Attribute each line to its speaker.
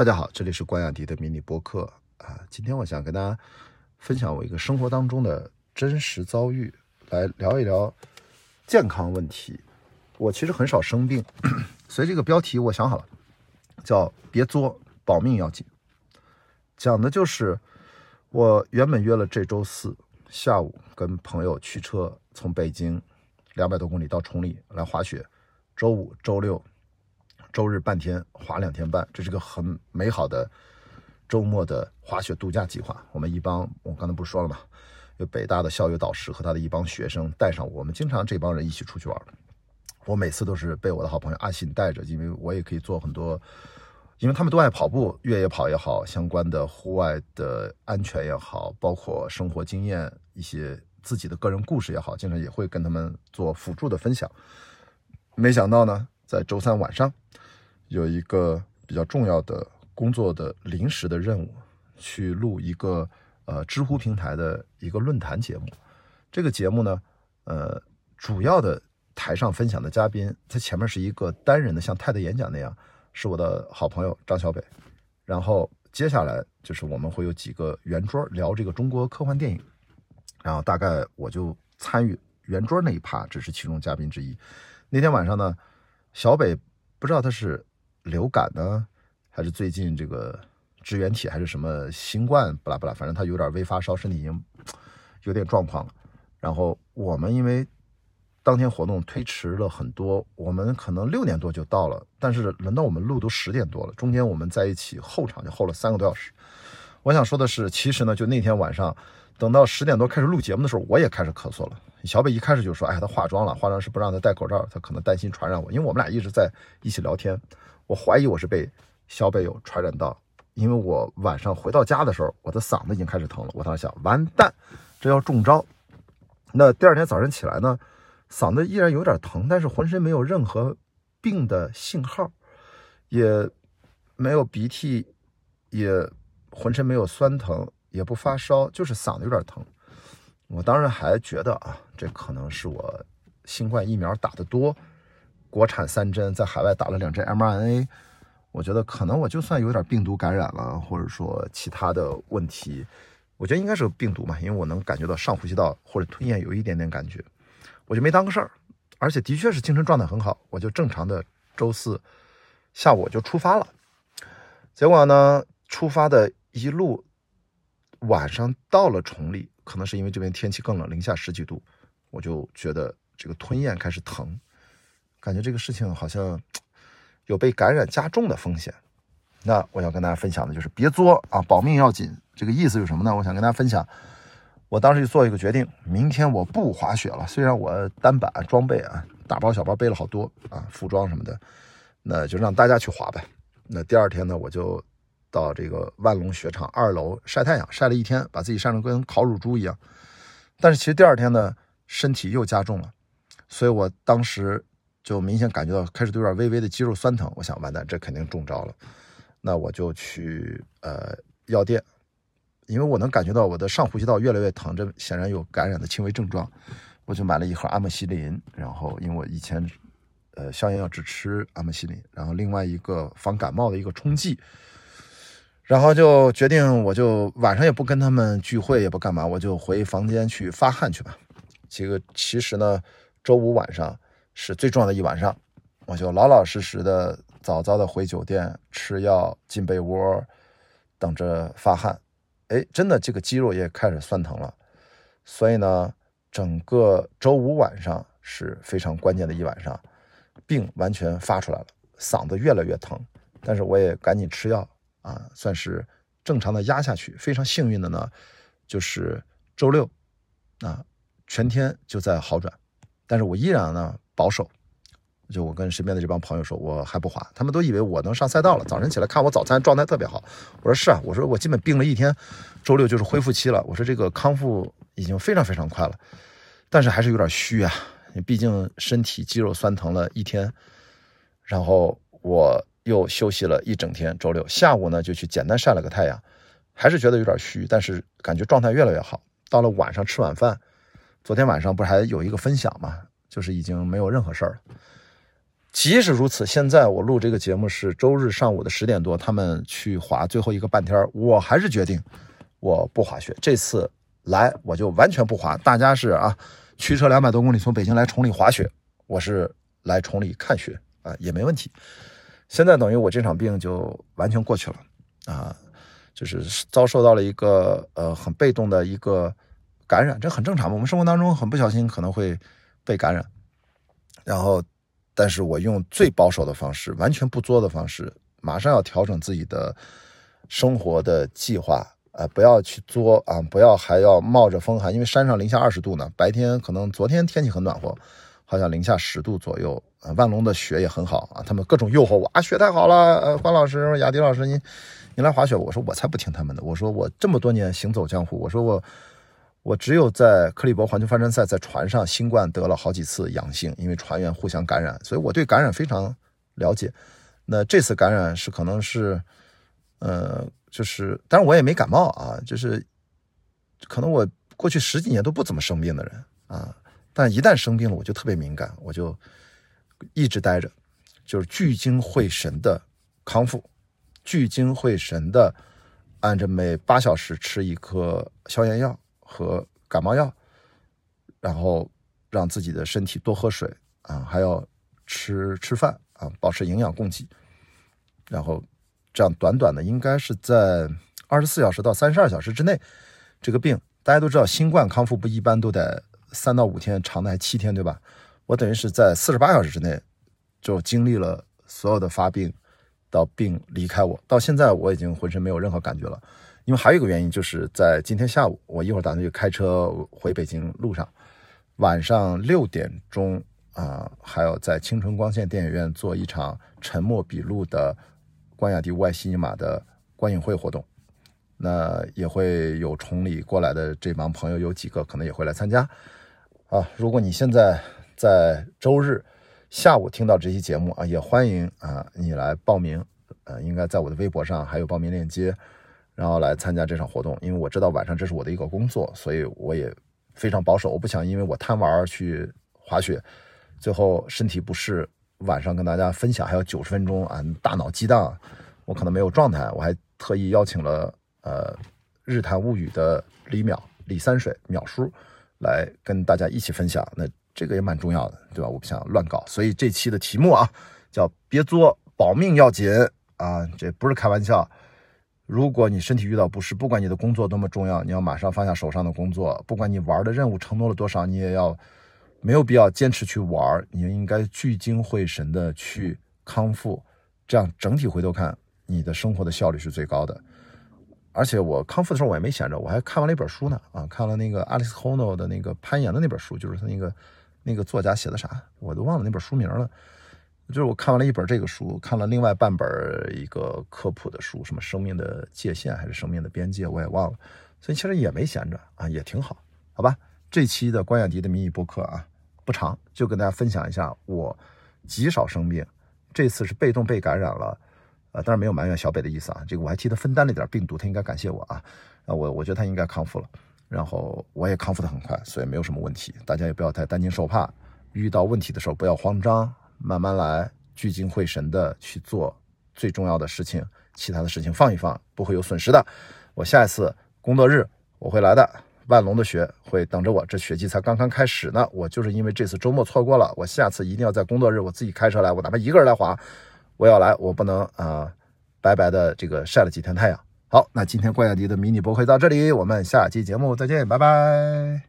Speaker 1: 大家好，这里是关雅迪的迷你播客啊。今天我想跟大家分享我一个生活当中的真实遭遇，来聊一聊健康问题。我其实很少生病，所以这个标题我想好了，叫“别作，保命要紧”。讲的就是我原本约了这周四下午跟朋友驱车从北京两百多公里到崇礼来滑雪，周五、周六。周日半天滑两天半，这是个很美好的周末的滑雪度假计划。我们一帮，我刚才不是说了吗？有北大的校友导师和他的一帮学生带上我们，经常这帮人一起出去玩。我每次都是被我的好朋友阿信带着，因为我也可以做很多，因为他们都爱跑步，越野跑也好，相关的户外的安全也好，包括生活经验一些自己的个人故事也好，经常也会跟他们做辅助的分享。没想到呢，在周三晚上。有一个比较重要的工作的临时的任务，去录一个呃知乎平台的一个论坛节目。这个节目呢，呃，主要的台上分享的嘉宾，他前面是一个单人的，像泰德演讲那样，是我的好朋友张小北。然后接下来就是我们会有几个圆桌聊这个中国科幻电影。然后大概我就参与圆桌那一趴，只是其中嘉宾之一。那天晚上呢，小北不知道他是。流感呢，还是最近这个支原体，还是什么新冠？不拉不拉，反正他有点微发烧，身体已经 有点状况了。然后我们因为当天活动推迟了很多，我们可能六点多就到了，但是轮到我们录都十点多了。中间我们在一起候场就候了三个多小时。我想说的是，其实呢，就那天晚上，等到十点多开始录节目的时候，我也开始咳嗽了。小北一开始就说：“哎，他化妆了，化妆师不让他戴口罩，他可能担心传染我。”因为我们俩一直在一起聊天。我怀疑我是被小北有传染到，因为我晚上回到家的时候，我的嗓子已经开始疼了。我当时想，完蛋，这要中招。那第二天早晨起来呢，嗓子依然有点疼，但是浑身没有任何病的信号，也没有鼻涕，也浑身没有酸疼，也不发烧，就是嗓子有点疼。我当然还觉得啊，这可能是我新冠疫苗打得多。国产三针，在海外打了两针 mRNA，我觉得可能我就算有点病毒感染了，或者说其他的问题，我觉得应该是病毒嘛，因为我能感觉到上呼吸道或者吞咽有一点点感觉，我就没当个事儿，而且的确是精神状态很好，我就正常的周四下午我就出发了，结果呢，出发的一路晚上到了崇礼，可能是因为这边天气更冷，零下十几度，我就觉得这个吞咽开始疼。感觉这个事情好像有被感染加重的风险，那我要跟大家分享的就是别作啊，保命要紧。这个意思是什么呢？我想跟大家分享，我当时就做一个决定，明天我不滑雪了。虽然我单板装备啊，大包小包背了好多啊，服装什么的，那就让大家去滑呗。那第二天呢，我就到这个万隆雪场二楼晒太阳，晒了一天，把自己晒成跟烤乳猪一样。但是其实第二天呢，身体又加重了，所以我当时。就明显感觉到开始都有点微微的肌肉酸疼，我想完蛋，这肯定中招了。那我就去呃药店，因为我能感觉到我的上呼吸道越来越疼，这显然有感染的轻微症状。我就买了一盒阿莫西林，然后因为我以前呃消炎药只吃阿莫西林，然后另外一个防感冒的一个冲剂，然后就决定我就晚上也不跟他们聚会，也不干嘛，我就回房间去发汗去吧。这个其实呢，周五晚上。是最重要的一晚上，我就老老实实的早早的回酒店吃药进被窝，等着发汗。哎，真的这个肌肉也开始酸疼了。所以呢，整个周五晚上是非常关键的一晚上，病完全发出来了，嗓子越来越疼。但是我也赶紧吃药啊，算是正常的压下去。非常幸运的呢，就是周六啊，全天就在好转。但是我依然呢。保守，就我跟身边的这帮朋友说，我还不滑，他们都以为我能上赛道了。早晨起来看我早餐状态特别好，我说是啊，我说我基本病了一天，周六就是恢复期了。我说这个康复已经非常非常快了，但是还是有点虚啊，毕竟身体肌肉酸疼了一天，然后我又休息了一整天。周六下午呢就去简单晒了个太阳，还是觉得有点虚，但是感觉状态越来越好。到了晚上吃晚饭，昨天晚上不是还有一个分享吗？就是已经没有任何事儿了，即使如此，现在我录这个节目是周日上午的十点多，他们去滑最后一个半天，我还是决定我不滑雪。这次来我就完全不滑。大家是啊，驱车两百多公里从北京来崇礼滑雪，我是来崇礼看雪啊，也没问题。现在等于我这场病就完全过去了啊，就是遭受到了一个呃很被动的一个感染，这很正常嘛。我们生活当中很不小心可能会被感染，然后。但是我用最保守的方式，完全不作的方式，马上要调整自己的生活的计划，呃，不要去作啊，不要还要冒着风寒，因为山上零下二十度呢，白天可能昨天天气很暖和，好像零下十度左右啊。万隆的雪也很好啊，他们各种诱惑我啊，雪太好了，呃，关老师、雅迪老师，你你来滑雪，我说我才不听他们的，我说我这么多年行走江湖，我说我。我只有在克利伯环球帆船赛，在船上新冠得了好几次阳性，因为船员互相感染，所以我对感染非常了解。那这次感染是可能是，呃，就是，当然我也没感冒啊，就是可能我过去十几年都不怎么生病的人啊，但一旦生病了，我就特别敏感，我就一直待着，就是聚精会神的康复，聚精会神的按着每八小时吃一颗消炎药。和感冒药，然后让自己的身体多喝水啊，还要吃吃饭啊，保持营养供给。然后这样短短的，应该是在二十四小时到三十二小时之内，这个病大家都知道，新冠康复不一般都得三到五天，长的还七天，对吧？我等于是在四十八小时之内就经历了所有的发病到病离开我，到现在我已经浑身没有任何感觉了。因为还有一个原因，就是在今天下午，我一会儿打算就开车回北京路上，晚上六点钟啊，还要在青春光线电影院做一场沉默笔录的关雅迪外西尼玛的观影会活动。那也会有崇礼过来的这帮朋友，有几个可能也会来参加。啊，如果你现在在周日下午听到这期节目啊，也欢迎啊你来报名。呃，应该在我的微博上还有报名链接。然后来参加这场活动，因为我知道晚上这是我的一个工作，所以我也非常保守。我不想因为我贪玩去滑雪，最后身体不适，晚上跟大家分享还有九十分钟啊，大脑激荡，我可能没有状态。我还特意邀请了呃《日谈物语》的李淼、李三水、淼叔来跟大家一起分享。那这个也蛮重要的，对吧？我不想乱搞，所以这期的题目啊叫“别作，保命要紧”啊，这不是开玩笑。如果你身体遇到不适，不管你的工作多么重要，你要马上放下手上的工作。不管你玩的任务承诺了多少，你也要没有必要坚持去玩，你应该聚精会神的去康复。这样整体回头看，你的生活的效率是最高的。而且我康复的时候我也没闲着，我还看完了一本书呢。啊，看了那个 Alex Hono 的那个攀岩的那本书，就是他那个那个作家写的啥，我都忘了那本书名了。就是我看完了一本这个书，看了另外半本一个科普的书，什么生命的界限还是生命的边界，我也忘了。所以其实也没闲着啊，也挺好，好吧？这期的关雅迪的迷你播客啊不长，就跟大家分享一下我极少生病，这次是被动被感染了，呃，当然没有埋怨小北的意思啊，这个我还替他分担了点病毒，他应该感谢我啊，啊，我我觉得他应该康复了，然后我也康复的很快，所以没有什么问题，大家也不要太担惊受怕，遇到问题的时候不要慌张。慢慢来，聚精会神的去做最重要的事情，其他的事情放一放，不会有损失的。我下一次工作日我会来的，万隆的雪会等着我。这雪季才刚刚开始呢，我就是因为这次周末错过了，我下次一定要在工作日我自己开车来，我哪怕一个人来滑，我要来，我不能啊白白的这个晒了几天太阳。好，那今天怪亚迪的迷你博会到这里，我们下期节目再见，拜拜。